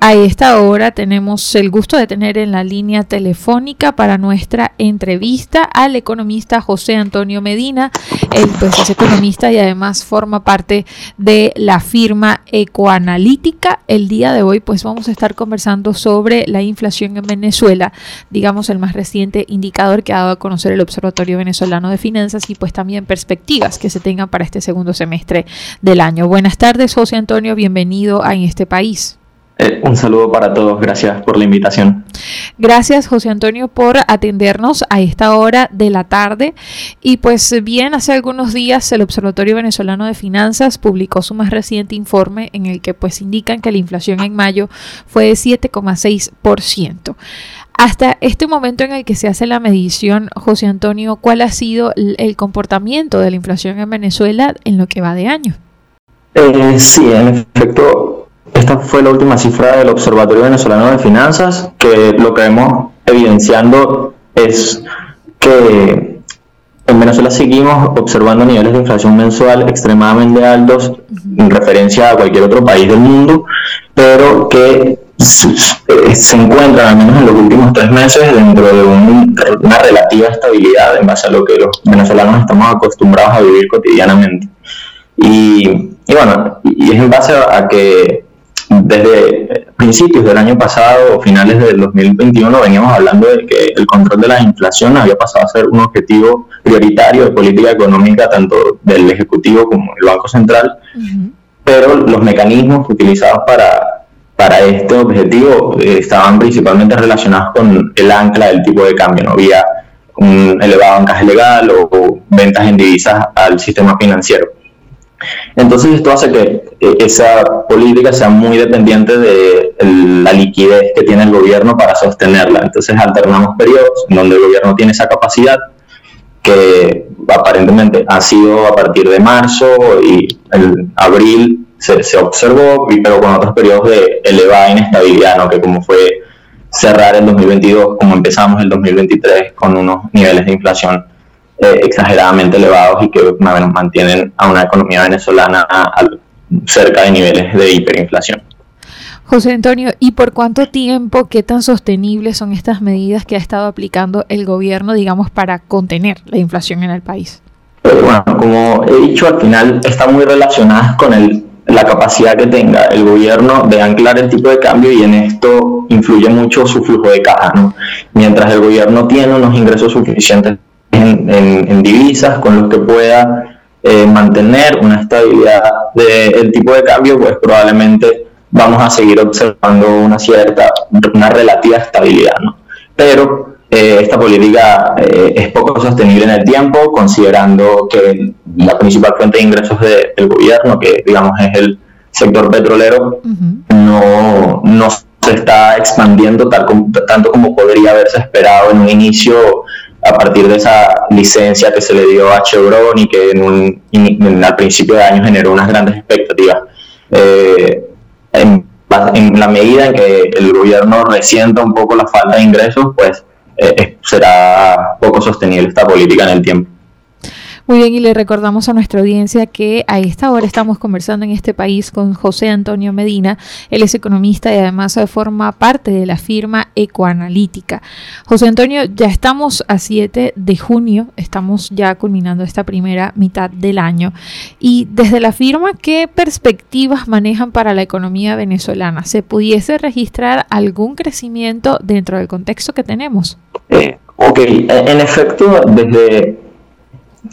A esta hora tenemos el gusto de tener en la línea telefónica para nuestra entrevista al economista José Antonio Medina. Él pues es economista y además forma parte de la firma Ecoanalítica. El día de hoy pues vamos a estar conversando sobre la inflación en Venezuela, digamos el más reciente indicador que ha dado a conocer el Observatorio Venezolano de Finanzas y pues también perspectivas que se tengan para este segundo semestre del año. Buenas tardes José Antonio, bienvenido a este país. Eh, un saludo para todos, gracias por la invitación. Gracias José Antonio por atendernos a esta hora de la tarde. Y pues bien, hace algunos días el Observatorio Venezolano de Finanzas publicó su más reciente informe en el que pues indican que la inflación en mayo fue de 7,6%. Hasta este momento en el que se hace la medición, José Antonio, ¿cuál ha sido el comportamiento de la inflación en Venezuela en lo que va de año? Eh, sí, en efecto, esta fue la última cifra del Observatorio Venezolano de Finanzas, que lo que vemos evidenciando es que en Venezuela seguimos observando niveles de inflación mensual extremadamente altos en referencia a cualquier otro país del mundo, pero que se encuentran, al menos en los últimos tres meses, dentro de una relativa estabilidad en base a lo que los venezolanos estamos acostumbrados a vivir cotidianamente. Y, y bueno, y es en base a que desde principios del año pasado o finales del 2021 veníamos hablando de que el control de la inflación había pasado a ser un objetivo prioritario de política económica tanto del Ejecutivo como del Banco Central, pero los mecanismos utilizados para, para este objetivo eh, estaban principalmente relacionados con el ancla del tipo de cambio, no había un elevado encaje legal o ventas en divisas al sistema financiero. Entonces esto hace que esa política sea muy dependiente de la liquidez que tiene el gobierno para sostenerla. Entonces alternamos periodos en donde el gobierno tiene esa capacidad que aparentemente ha sido a partir de marzo y en abril se, se, observó, pero con otros periodos de elevada inestabilidad, ¿no? que como fue cerrar el 2022 como empezamos el 2023 con unos niveles de inflación eh, exageradamente elevados y que mantienen a una economía venezolana cerca de niveles de hiperinflación. José Antonio, ¿y por cuánto tiempo, qué tan sostenibles son estas medidas que ha estado aplicando el gobierno, digamos, para contener la inflación en el país? Eh, bueno, como he dicho, al final está muy relacionadas con el, la capacidad que tenga el gobierno de anclar el tipo de cambio y en esto influye mucho su flujo de caja. ¿no? Mientras el gobierno tiene unos ingresos suficientes en, divisas con los que pueda eh, mantener una estabilidad del tipo de cambio, pues probablemente vamos a seguir observando una cierta, una relativa estabilidad. ¿no? Pero eh, esta política eh, es poco sostenible en el tiempo, considerando que la principal fuente de ingresos del gobierno, que digamos es el sector petrolero, no, no se está expandiendo tal tanto como podría haberse esperado en un inicio a partir de esa licencia que se le dio a Chevron y que en un, al principio de año generó unas grandes expectativas. Eh, en, la medida en que el gobierno resienta un poco la falta de ingresos, pues eh, será poco sostenible esta política en el tiempo. Muy bien, y le recordamos a nuestra audiencia que a esta hora estamos conversando en este país con José Antonio Medina. Él es economista y además forma parte de la firma Ecoanalítica. José Antonio, ya estamos a 7 de junio, estamos ya culminando esta primera mitad del año. Y desde la firma, ¿qué perspectivas manejan para la economía venezolana? ¿Se pudiese registrar algún crecimiento dentro del contexto que tenemos? Eh, ok, en efecto, desde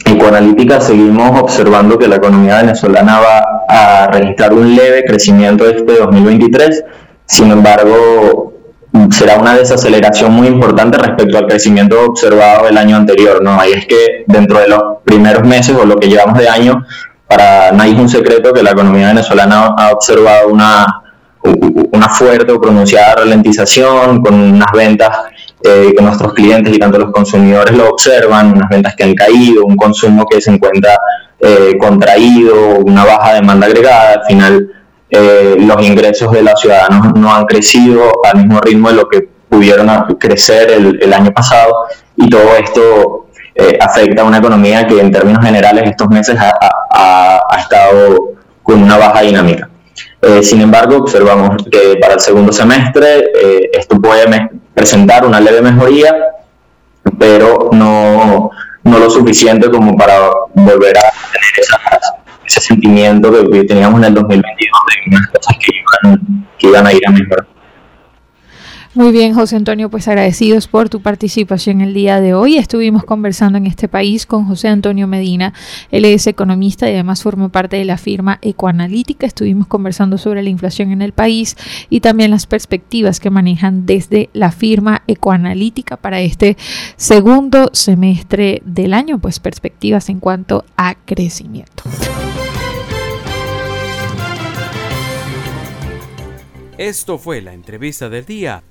en Coanalítica seguimos observando que la economía venezolana va a registrar un leve crecimiento este 2023, sin embargo será una desaceleración muy importante respecto al crecimiento observado el año anterior, ¿no? Ahí es que dentro de los primeros meses o lo que llevamos de año, para nadie es un secreto que la economía venezolana ha observado una, una fuerte o pronunciada ralentización con unas ventas eh, que nuestros clientes y tanto los consumidores lo observan, unas ventas que han caído, un consumo que se encuentra eh, contraído, una baja demanda agregada, al final eh, los ingresos de los ciudadanos no han crecido al mismo ritmo de lo que pudieron crecer el, el año pasado y todo esto eh, afecta a una economía que en términos generales estos meses ha, estado con una baja dinámica. Eh, sin embargo, observamos que para el segundo semestre eh, esto puede presentar una leve mejoría, pero no, no, lo suficiente como para volver a tener ese sentimiento que teníamos en el 2022 de unas cosas que iban, que iban a ir a mejorar. Muy bien, José Antonio, pues agradecidos por tu participación el día de hoy. Estuvimos conversando en este país con José Antonio Medina. Él es economista y además forma parte de la firma Ecoanalítica. Estuvimos conversando sobre la inflación en el país y también las perspectivas que manejan desde la firma Ecoanalítica para este segundo semestre del año, pues perspectivas en cuanto a crecimiento. Esto fue la entrevista del día